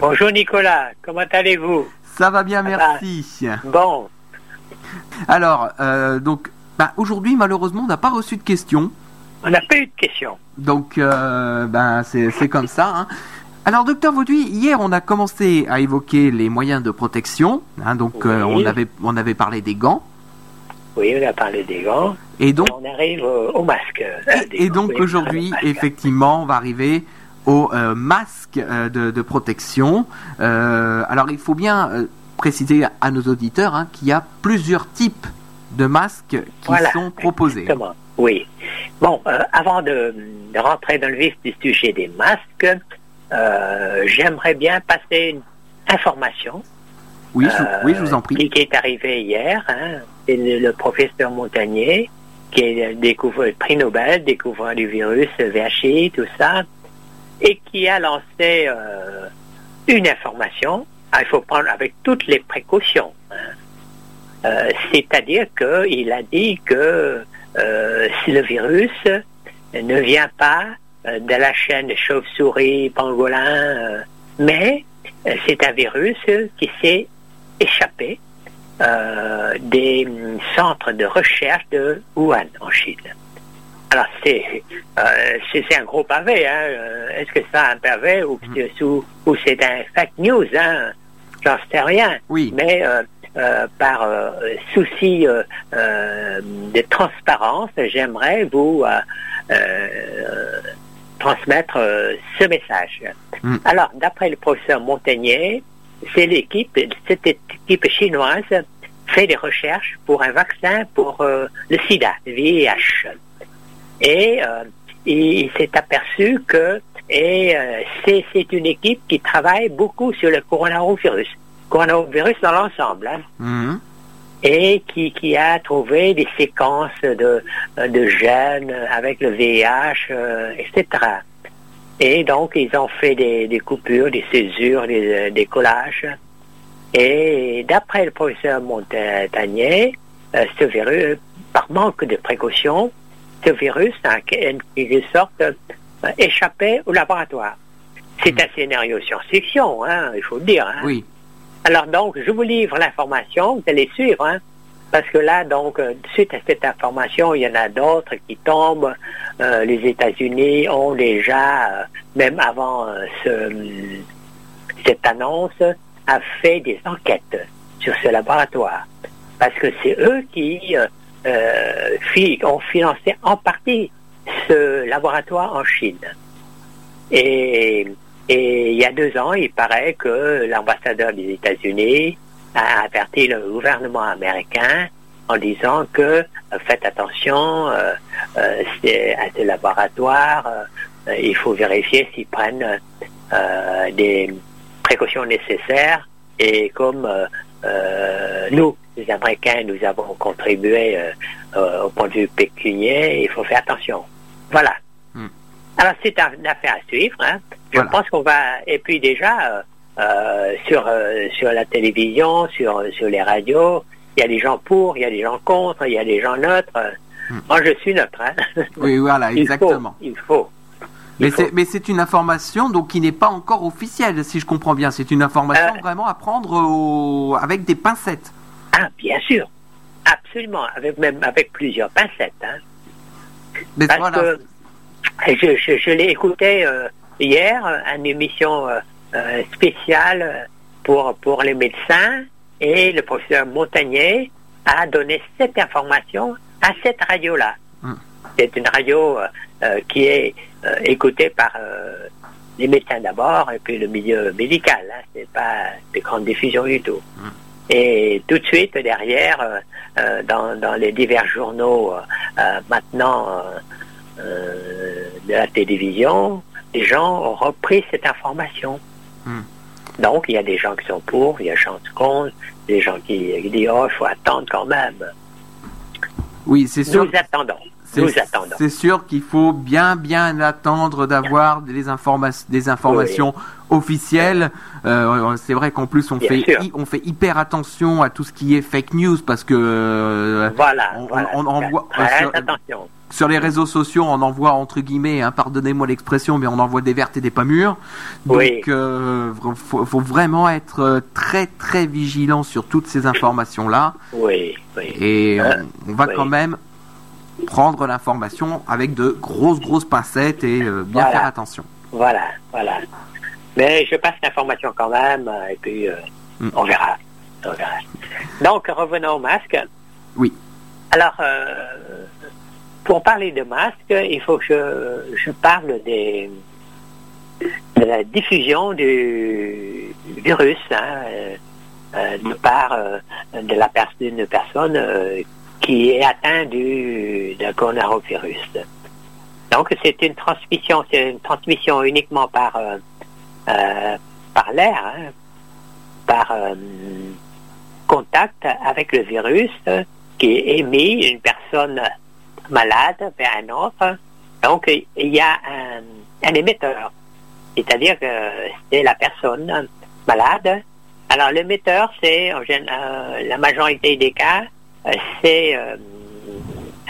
Bonjour Nicolas, comment allez-vous? Ça va bien, merci. Bon. Alors, euh, donc, bah, aujourd'hui, malheureusement, on n'a pas reçu de questions. On n'a pas eu de questions. Donc, euh, ben, c'est comme ça. Hein. Alors, docteur Vauduit, hier, on a commencé à évoquer les moyens de protection. Hein, donc, euh, on, avait, on avait parlé des gants. Oui, on a parlé des gants. Et donc, On arrive au, au masque. et donc oui, aujourd'hui, effectivement, on va arriver au euh, masque euh, de, de protection. Euh, alors, il faut bien préciser à nos auditeurs hein, qu'il y a plusieurs types de masques qui Voilà, sont proposés. Exactement. Oui. Bon, euh, avant de, de rentrer dans le vif du sujet des masques, euh, j'aimerais bien passer une information Oui, je, euh, oui, je vous en prie. qui, qui est arrivée hier. Hein, c'est le, le professeur Montagnier qui est découvre, prix Nobel, découvrant du virus, VHI, tout ça, et qui a lancé euh, une information. Ah, il faut prendre avec toutes les précautions. hein. Euh, C'est-à-dire qu'il a dit que euh, si le virus ne vient pas de la chaîne chauve-souris, pangolin, mais c'est un virus qui s'est échappé des centres de recherche de Wuhan en Chine. Alors c'est euh, c'est c'est un gros pavé. Hein. Euh, Est-ce que c'est un pavé ou, c'est- ou, ou c'est un fake news hein? J'en sais rien. Oui. Mais euh, euh, par souci de transparence, j'aimerais vous transmettre ce message. Mm. Alors, d'après le professeur Montagnier, c'est l'équipe, cette équipe chinoise fait des recherches pour un vaccin pour le sida, le VIH. Et euh, il s'est aperçu que et euh, c'est une équipe qui travaille beaucoup sur le coronavirus, coronavirus dans l'ensemble, hein, Mhm. et qui, qui a trouvé des séquences de, de gènes avec le VIH, euh, etc. Et donc ils ont fait des, des coupures, des césures, des, des collages. Et d'après le professeur Montagnier, euh, ce virus, par manque de précaution, ce virus en quelque sorte euh, échappé au laboratoire. C'est un scénario science-fiction, hein, il faut le dire. hein. Oui. Alors donc, je vous livre l'information, vous allez suivre, hein, parce que là, donc, euh, suite à cette information, il y en a d'autres qui tombent. Euh, les États-Unis ont déjà, euh, même avant ce, cette annonce, a fait des enquêtes sur ce laboratoire, parce que c'est eux qui ont financé en partie ce laboratoire en Chine. Et, il y a deux ans, il paraît que l'ambassadeur des États-Unis a averti le gouvernement américain en disant que euh, faites attention euh, euh, à ce laboratoire, euh, il faut vérifier s'ils prennent euh, des précautions nécessaires et comme euh, euh, nous, les Américains, nous avons contribué euh, euh, au point de vue pécunier, il faut faire attention. Voilà. Hmm. Alors c'est un- une affaire à suivre. Hein. Je Voilà. pense qu'on va et puis déjà euh, euh, sur euh, sur la télévision, sur sur les radios, il y a des gens pour, il y a des gens contre, il y a des gens neutres. Hmm. Moi je suis neutre. Hein. Oui, voilà, Il exactement. faut, il faut. Mais faut. c'est, une information donc qui n'est pas encore officielle, si je comprends bien. C'est une information Euh. vraiment à prendre au- avec des pincettes. Ah, bien sûr. Absolument. Avec même avec plusieurs pincettes. Hein. Mais Parce voilà. que je, je, je l'ai écouté euh, hier, euh, une émission euh, euh, spéciale euh, pour, pour les médecins, et le professeur Montagnier a donné cette information à cette radio-là. Hmm. C'est une radio euh, euh, qui est euh, écoutée par euh, les médecins d'abord, et puis le milieu médical. Hein, c'est pas de grande diffusion du tout. Hmm. Et tout de suite derrière, euh, euh, dans, dans les divers journaux euh, euh, maintenant euh, euh, de la télévision, les gens ont repris cette information. Hmm. Donc, il y a des gens qui sont pour, il y a des gens qui sont contre, des gens qui, qui disent Oh, il faut attendre quand même. Oui, c'est sûr. Nous attendons. C'est, Nous attendons. c'est sûr qu'il faut bien bien attendre d'avoir des, informa- des informations officielles. Euh, c'est vrai qu'en plus on Bien fait sûr. on fait hyper attention à tout ce qui est fake news parce que euh, Voilà. on, voilà. on- on envoie Très sur- attention. sur les réseaux sociaux, on envoie entre guillemets, hein, pardonnez-moi l'expression, mais on envoie des vertes et des pas mûres. Donc, Oui. euh, faut, faut vraiment être euh, très très vigilant sur toutes ces informations-là, Oui, oui. et Euh, on, on va quand même prendre l'information avec de grosses grosses pincettes et euh, bien Voilà. faire attention. Voilà, voilà. Mais je passe l'information quand même, euh, et puis euh, Mm. on verra. On verra. Donc, revenons au masque. Oui. Alors, euh, pour parler de masque, il faut que je, je parle des, de la diffusion du virus hein, de part euh, de la pers- d'une personne qui est atteinte du, d'un coronavirus. Donc, c'est une transmission, c'est une transmission uniquement par, euh, euh, par l'air, hein, par euh, contact avec le virus qui émis d'une personne malade vers un autre. Donc, il y a un, un émetteur, c'est-à-dire que c'est la personne malade. Alors, l'émetteur, c'est en gén- euh, la majorité des cas, c'est euh,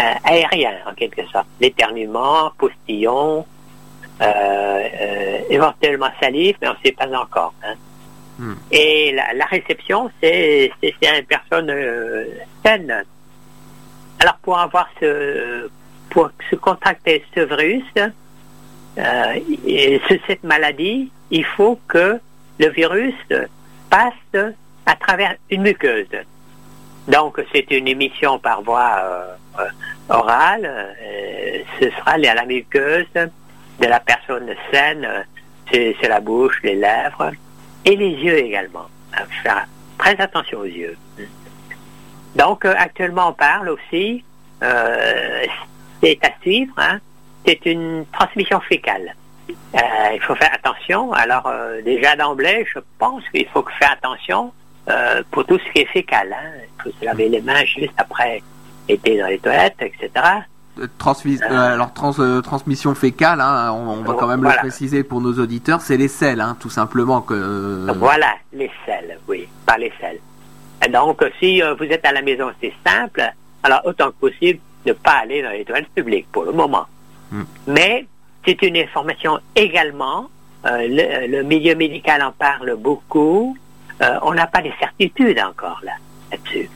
euh, aérien en quelque sorte. L'éternuement, postillon, euh, éventuellement salive, mais on ne sait pas encore. hein. Hmm. Et la, la réception, c'est une personne saine. Alors pour avoir ce pour se contracter ce virus, euh, et ce- cette maladie, il faut que le virus passe à travers une muqueuse. Donc c'est une émission par voie euh, euh, orale. euh, ce sera à la muqueuse de la personne saine. C'est la bouche, les lèvres et les yeux également. À Faire très attention aux yeux. Donc actuellement on parle aussi, c'est à suivre, hein, c'est une transmission fécale. Il faut faire attention. Alors déjà d'emblée, je pense qu'il faut faire attention euh, pour tout ce qui est fécal. Hein. Il faut se laver les mains juste après été dans les toilettes, etc. Euh, transmis- Ah. euh, alors trans- euh, transmission fécale, hein, on, on va quand même Voilà. le préciser pour nos auditeurs, c'est les selles, hein, tout simplement que. euh, Voilà, les selles, oui, par les selles. Donc, si euh, vous êtes à la maison, c'est simple. Alors, autant que possible, ne pas aller dans les toilettes publiques pour le moment. Hmm. Mais c'est une information également. euh, le, le milieu médical en parle beaucoup. Euh, on n'a pas de certitude encore là là-dessus.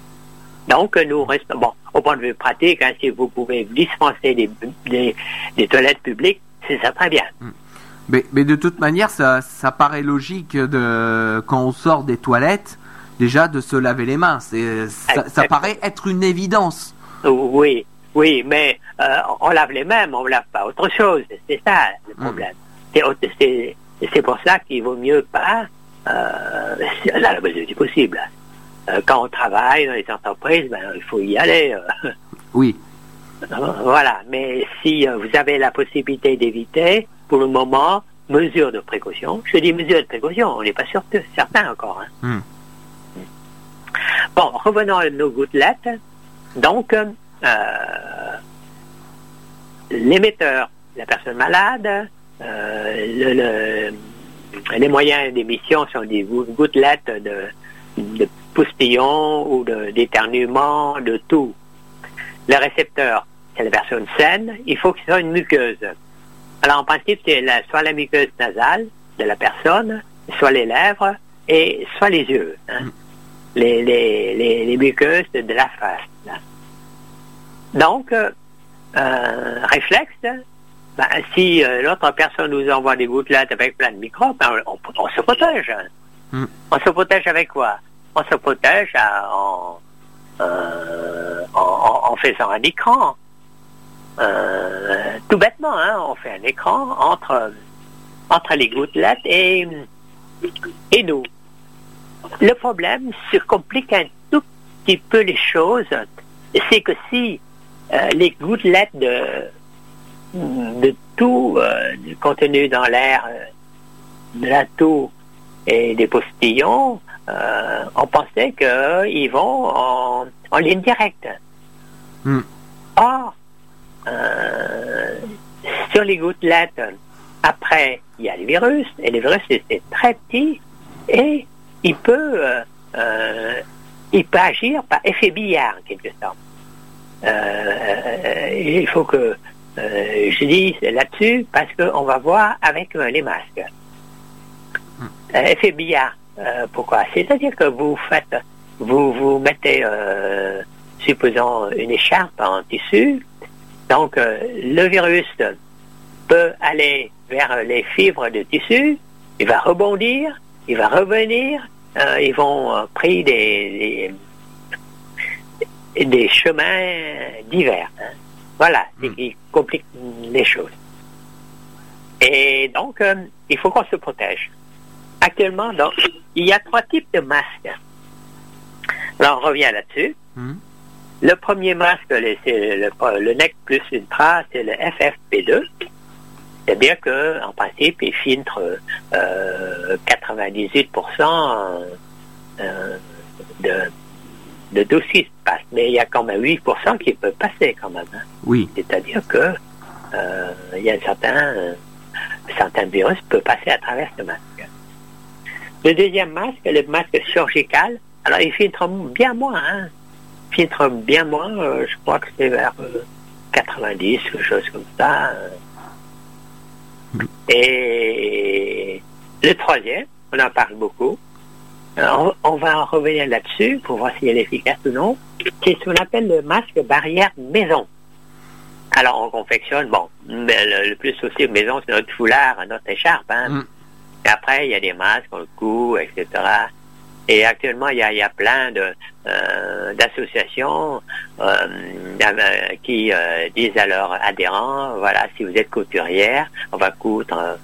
Donc, nous restons. Bon, au point de vue pratique, hein, si vous pouvez dispenser des, des, des toilettes publiques, c'est ça très bien. Mais, mais de toute manière, ça, ça paraît logique de quand on sort des toilettes, déjà de se laver les mains. C'est ça, paraît être une évidence. Oui, oui, mais euh, on lave les mêmes, on lave pas autre chose. C'est ça le problème. C'est C'est c'est pour ça qu'il vaut mieux pas, c'est là, la mesure du possible. Euh, quand on travaille dans les entreprises, ben, il faut y aller. euh, Oui. voilà. Mais si euh, vous avez la possibilité d'éviter, pour le moment, mesure de précaution. Je dis mesure de précaution, on n'est pas sûr, certain encore. hein. Hmm. Bon, revenons à nos gouttelettes. Donc, euh, l'émetteur, la personne malade, euh, le- le- les moyens d'émission sont des gou- gouttelettes de, de ou d'éternuement, de, tout. Le récepteur, c'est la personne saine, il faut que ce soit une muqueuse. Alors en principe, c'est la- soit la muqueuse nasale de la personne, soit les lèvres et soit les yeux. hein. Les, les, les, les muqueuses de, la face. là. Donc, euh, euh, réflexe, ben, si euh, l'autre personne nous envoie des gouttelettes avec plein de microbes, ben, on, on se protège. hein. Mm. On se protège avec quoi? On se protège à- en, euh, en, en- faisant un écran. Euh, tout bêtement, hein, on fait un écran entre, entre les gouttelettes et, et nous. Le problème se complique un tout petit peu les choses. C'est que si les gouttelettes de, de tout euh, du contenu dans l'air, euh, de la toux et des postillons, euh, on pensait qu'ils vont en, en ligne directe. Hmm. Or, euh, sur les gouttelettes, après, il y a le virus, et le virus, c'est très petit, et il peut, euh, il peut agir par effet billard, en quelque sorte. il faut que je dise là-dessus parce qu'on va voir avec les masques. Effet billard. pourquoi? C'est-à-dire que vous faites, vous vous mettez, supposons une écharpe en tissu, donc le virus peut aller vers les fibres de tissu, il va rebondir, il va revenir, euh, ils vont euh, pris des, des, chemins divers. Hein. Voilà, hmm. qui complique les choses. Et donc, euh, il faut qu'on se protège. Actuellement, donc, il y a trois types de masques. Alors, on revient là-dessus. Hmm. Le premier masque, c'est le, le, NEC plus une trace, c'est le FFP2. C'est-à-dire qu'en principe, il filtre 98% euh, euh, de, de dossiers passe, mais il y a quand même 8% qui peut passer quand même. Hein. Oui. C'est-à-dire que euh, il y a certains, certains virus peuvent passer à travers ce masque. Le deuxième masque, le masque chirurgical, alors il filtre bien moins, hein. Il filtre bien moins, je crois que c'est vers 90, quelque chose comme ça. Et le troisième, on en parle beaucoup, on, va en revenir là-dessus pour voir si elle est efficace ou non, c'est ce qu'on appelle le masque barrière maison. Alors on confectionne, bon, le, plus aussi maison, c'est notre foulard, notre écharpe. Hein. Mm. Et après, il y a des masques, on le cou, etc. Et actuellement, il y a, plein de euh, d'associations euh, qui euh, disent à leurs adhérents, voilà, si vous êtes couturière, on va coudre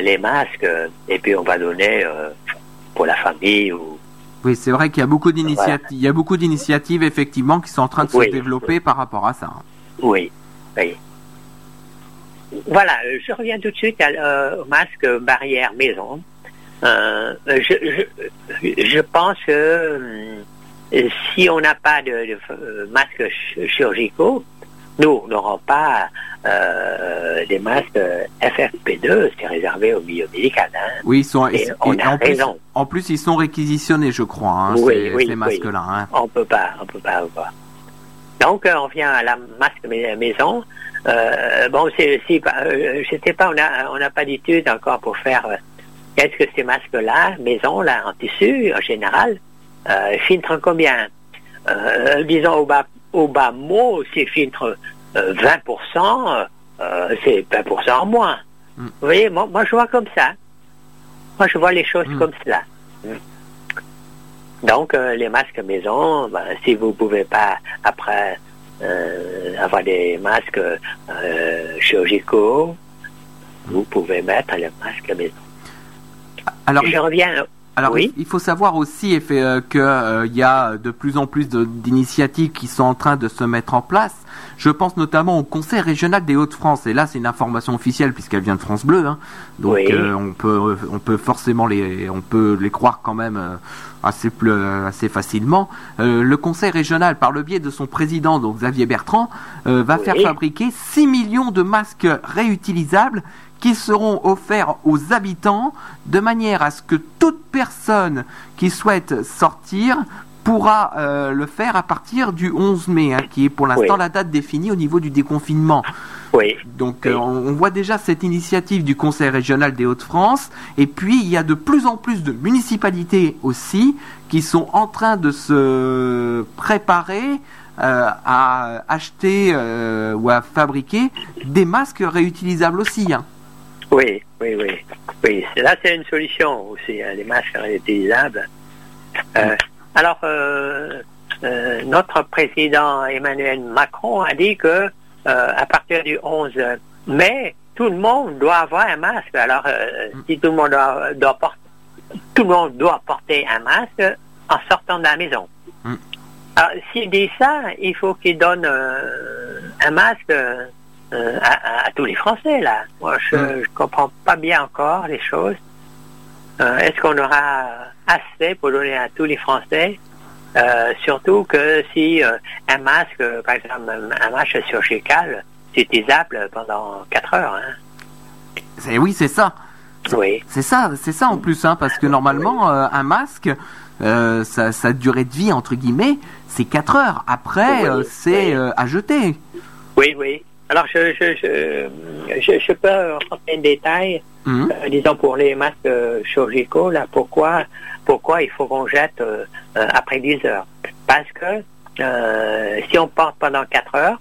les masques et puis on va donner pour la famille ou oui, c'est vrai qu'il y a beaucoup d'initiatives. Il y a beaucoup d'initiatives effectivement qui sont en train de se développer par rapport à ça. Oui, oui. Voilà, je reviens tout de suite au masque barrière maison. Euh, je, je, pense que euh, si on n'a pas de, euh, masques chirurgicaux, nous, n'aurons pas des masques FFP2, c'est réservé au milieu médical. Hein. Oui, ils sont, on a en, raison. Plus, en plus, ils sont réquisitionnés, je crois, hein, ces, masques-là. Hein. On peut pas, on peut pas avoir. Donc, on vient à la masque maison. bon, c'est, si, je sais pas, on n'a pas d'études encore pour faire Qu'est-ce que ces masques-là, maison, là, en tissu, en général, euh, filtrent combien? Euh, Disons au bas, au bas mot, c'est filtre 20%, euh, c'est 20% en moins. Mm. Vous voyez, moi, je vois comme ça. Moi, je vois les choses mm. comme cela. Donc, les masques maison, ben, si vous ne pouvez pas, après, avoir des masques chirurgicaux, vous pouvez mettre les masques maison. Alors, je reviens. Alors, oui. il faut savoir aussi euh, qu'il euh, y a de plus en plus d'initiatives qui sont en train de se mettre en place. Je pense notamment au Conseil régional des Hauts-de-France. Et là, c'est une information officielle puisqu'elle vient de France Bleu. Hein. Donc, euh, on peut, on peut forcément les, on peut les croire quand même assez, assez facilement. le Conseil régional, par le biais de son président, donc Xavier Bertrand, va faire fabriquer 6 millions de masques réutilisables qui seront offerts aux habitants de manière à ce que toute personne qui souhaite sortir pourra euh, le faire à partir du 11 mai, hein, qui est pour l'instant la date définie au niveau du déconfinement. Oui. Donc euh, on voit déjà cette initiative du Conseil régional des Hauts-de-France, et puis il y a de plus en plus de municipalités aussi qui sont en train de se préparer euh, à acheter ou à fabriquer des masques réutilisables aussi. Hein. Oui, oui, oui. oui. Là, c'est une solution aussi, hein, les masques réutilisables. Euh, alors, euh, euh, notre président Emmanuel Macron a dit que à partir du 11 mai, tout le monde doit avoir un masque. Alors, si tout le monde doit, porter, tout le monde doit porter un masque en sortant de la maison. Mm. Alors, s'il dit ça, il faut qu'il donne un masque euh, à, tous les Français, là. Moi, je ne mm. comprends pas bien encore les choses. Euh, est-ce qu'on aura assez pour donner à tous les Français? Euh, Surtout que si un masque, par exemple, un masque chirurgical, c'est utilisable pendant 4 heures. Hein. Oui, c'est ça. Oui. C'est ça, c'est ça en plus, hein, parce que normalement, un masque, euh, sa, durée de vie, entre guillemets, c'est 4 heures. Après, c'est à jeter. Oui, oui. Alors, je, je, je, je, peux rentrer en détail, mhm. disons pour les masques chirurgicaux, là, pourquoi, pourquoi il faut qu'on jette après 10 heures? Parce que si on porte pendant 4 heures,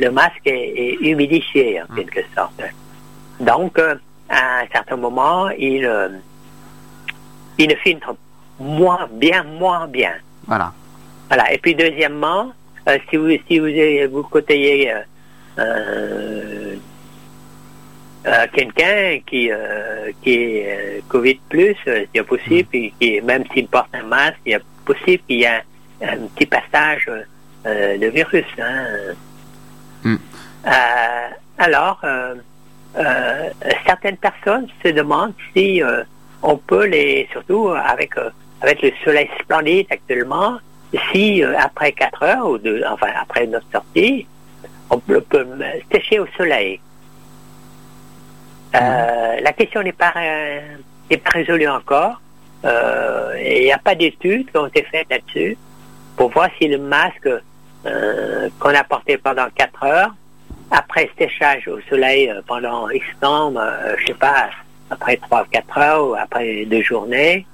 le masque est, humidifié en quelque sorte. Donc, euh, à un certain moment, il, euh, il filtre moins bien, moins bien. Voilà. Voilà. Et puis deuxièmement, euh, si vous si vous vous côtoyez quelqu'un qui qui est Covid plus, c'est possible, mm. qui, même s'il porte un masque, il est possible qu'il y ait un, petit passage de virus. Hein. Mm. alors euh, certaines personnes se demandent si euh, on peut les, surtout avec euh, avec le soleil splendide actuellement, si après 4 heures ou deux, enfin après notre sortie, on peut, sécher au soleil. Mhm. la question n'est pas n'est pas résolue encore. Il n'y a pas d'études qui ont été faites là-dessus pour voir si le masque qu'on a porté pendant 4 heures après séchage au soleil euh, pendant X temps, euh, je sais pas, après 3 4 heures ou après deux journées,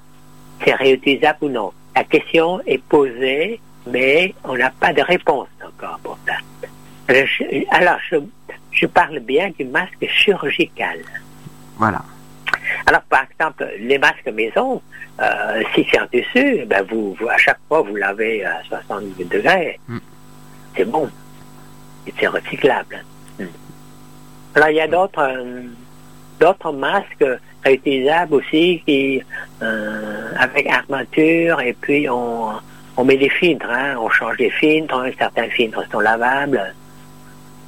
c'est réutilisable ou non. La question est posée, mais on n'a pas de réponse encore pour ça. Alors, je, parle bien du masque chirurgical. Voilà. Alors, par exemple, les masques maison, euh, si c'est en tissu, ben vous, à chaque fois, vous l'avez à 70 degrés. Mm. C'est bon c'est recyclable. Hmm. Alors, il y a d'autres euh, d'autres masques réutilisables aussi qui euh, avec armature et puis on, on met des filtres, hein, on change des filtres, certains filtres sont lavables.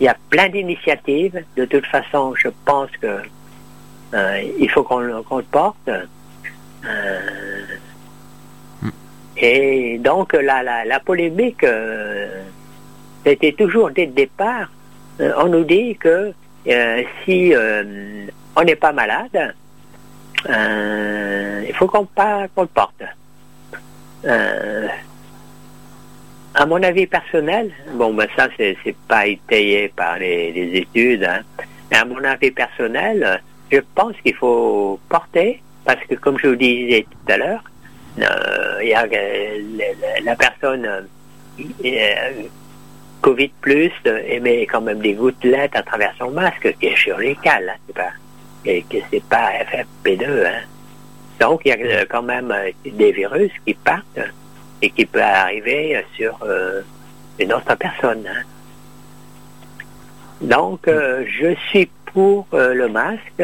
Il y a plein d'initiatives. De toute façon, je pense que euh, il faut qu'on le porte. Hmm. et donc la, la, la polémique c'était toujours dès le départ, euh, on nous dit que euh, si euh, on n'est pas malade, il faut qu'on le porte. à mon avis personnel, bon ben ça c'est pas étayé par les, études, hein, mais à mon avis personnel, je pense qu'il faut porter parce que comme je vous disais tout à l'heure, a la, personne Covid plus émet quand même des gouttelettes à travers son masque, qui est chirurgical, hein, c'est pas, que c'est pas FFP2. Hein. Donc, il y a euh, quand même euh, des virus qui partent et qui peuvent arriver sur euh, une autre personne. Hein. Donc, je suis pour le masque.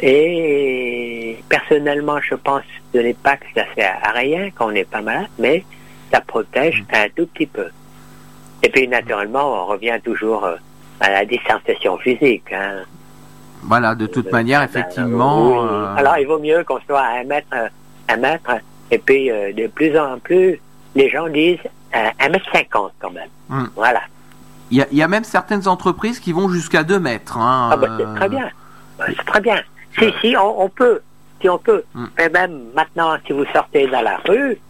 et personnellement, je pense que pas que ça sert à rien qu'on n'est pas malade, mais ça protège un tout petit peu. Et puis, naturellement, on revient toujours à la distanciation physique. Hein. Voilà, de toute manière, effectivement. Euh, Alors, il vaut mieux qu'on soit à un mètre, un mètre, et puis euh, de plus en plus, les gens disent un mètre cinquante quand même. Hmm. Voilà. Il y, a, même certaines entreprises qui vont jusqu'à 2 mètres. Hein, ah bah, c'est très bien. Bah, c'est très bien. Si, si, on, peut. Si on peut. Hmm. Et même maintenant, si vous sortez dans la rue,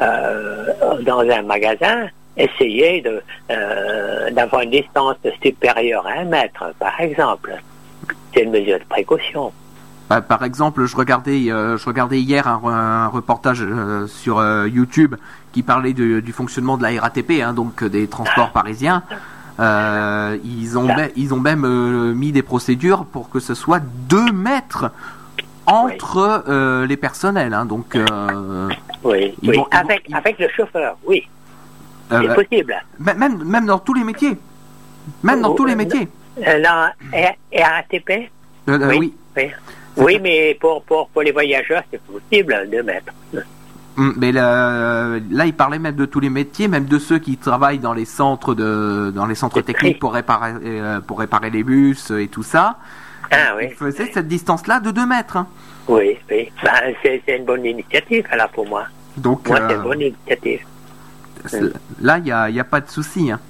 euh, dans un magasin, essayer de euh, d'avoir une distance supérieure à un mètre, par exemple. C'est une mesure de précaution. Bah, par exemple, je regardais, euh, je regardais hier un, reportage sur YouTube qui parlait du fonctionnement de la RATP, hein, donc des transports parisiens. ils ont, ils ont même mis des procédures pour que ce soit deux mètres entre euh, les personnels. Hein, donc, euh, oui, avec, avec le chauffeur, oui. Euh, c'est possible. Même, même dans tous les métiers. Même dans tous les métiers. Dans RATP oui. Oui, oui. mais pour, pour, pour les voyageurs, c'est possible de mettre. Hum, mais là, là, il parlait même de tous les métiers, même de ceux qui travaillent dans les centres de, dans les centres techniques pour réparer, pour réparer les bus et tout ça. Ah oui. Il faisait cette distance-là de 2 mètres. Hein. Oui, oui. Ben, c'est une bonne initiative, là, pour moi. Donc, moi, c'est une euh, bonne initiative. Là, il n'y a, y a, pas de souci. Hein.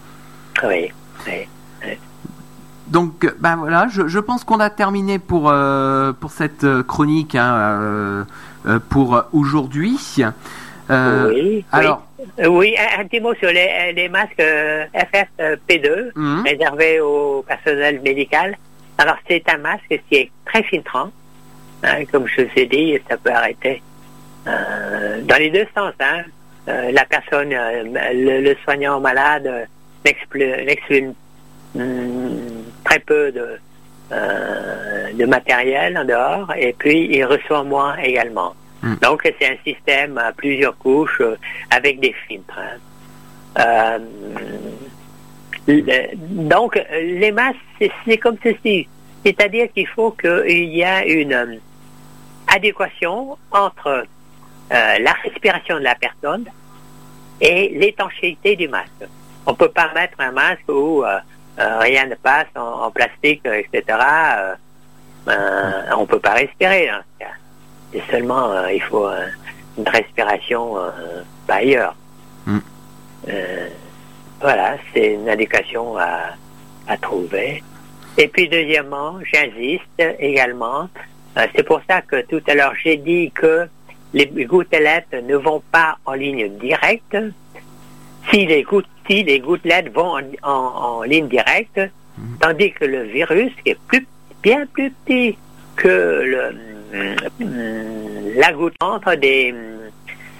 Oui, oui. Donc, ben voilà, je, pense qu'on a terminé pour, pour cette chronique hein, pour aujourd'hui. oui, alors, oui. un, petit mot sur les, les masques FFP2 mhm. réservés au personnel médical. Alors, c'est un masque qui est très filtrant. Hein, comme je vous ai dit, ça peut arrêter euh, dans les deux sens. Hein. Euh, la personne, euh, le, soignant malade n'exclut hmm, très peu de, de matériel en dehors et puis il reçoit moins également. Hmm. Donc c'est un système à plusieurs couches avec des filtres. Hein. donc les masses, c'est comme ceci. C'est-à-dire qu'il faut qu'il y ait une adéquation entre euh, la respiration de la personne et l'étanchéité du masque. On ne peut pas mettre un masque où euh, euh, rien ne passe en, plastique, etc. on ne peut pas respirer. Hein. C'est seulement, il faut une respiration ailleurs. Mm. voilà, c'est une à, à trouver. Et puis deuxièmement, j'insiste également, c'est pour ça que tout à l'heure j'ai dit que les gouttelettes ne vont pas en ligne directe. Si les, gouttelettes vont en, ligne directe, mhm. tandis que le virus est plus, bien plus petit que le, mm, la goutte entre des,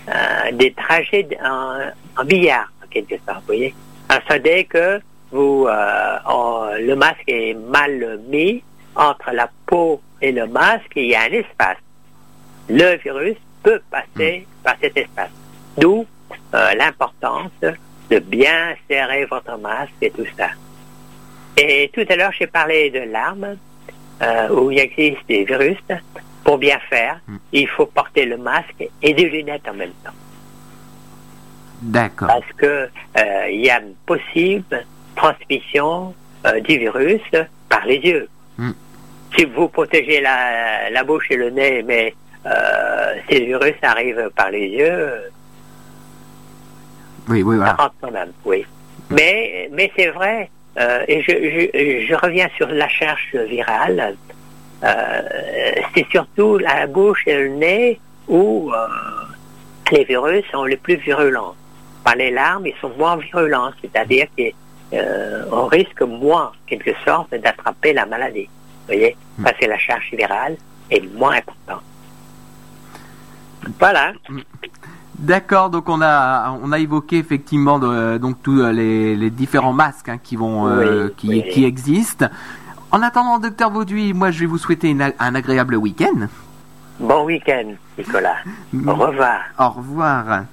euh, des trajets en, billard, en quelque sorte, vous voyez. Alors, ça dès que vous, euh, le masque est mal mis entre la peau et le masque, il y a un espace. Le virus peut passer par cet espace. D'où euh, l'importance de bien serrer votre masque et tout ça. Et tout à l'heure, j'ai parlé de l'arme euh, où il existe des virus. Pour bien faire, hmm. il faut porter le masque et des lunettes en même temps. D'accord. Parce que euh, il y a une possible transmission du virus par les yeux. Hmm. Si vous protégez la, la bouche et le nez, mais euh, le virus arrive par les yeux, oui, oui, voilà. ça rentre quand même, oui. Mais, mais c'est vrai, euh, et je, je, reviens sur la recherche virale, euh, c'est surtout la bouche et le nez où les virus sont les plus virulents. Par les larmes, ils sont moins virulents, c'est-à-dire qu'on risque moins, quelque sorte, d'attraper la maladie. Vous voyez? Hmm. Parce que la charge virale est moins importante. Voilà. D'accord, donc on a on a évoqué effectivement donc tous les, les, différents masques hein, qui vont euh, qui, qui, existent. En attendant, docteur Vauduit, moi je vais vous souhaiter un agréable week-end. Bon week-end, Nicolas. Au revoir. Au revoir.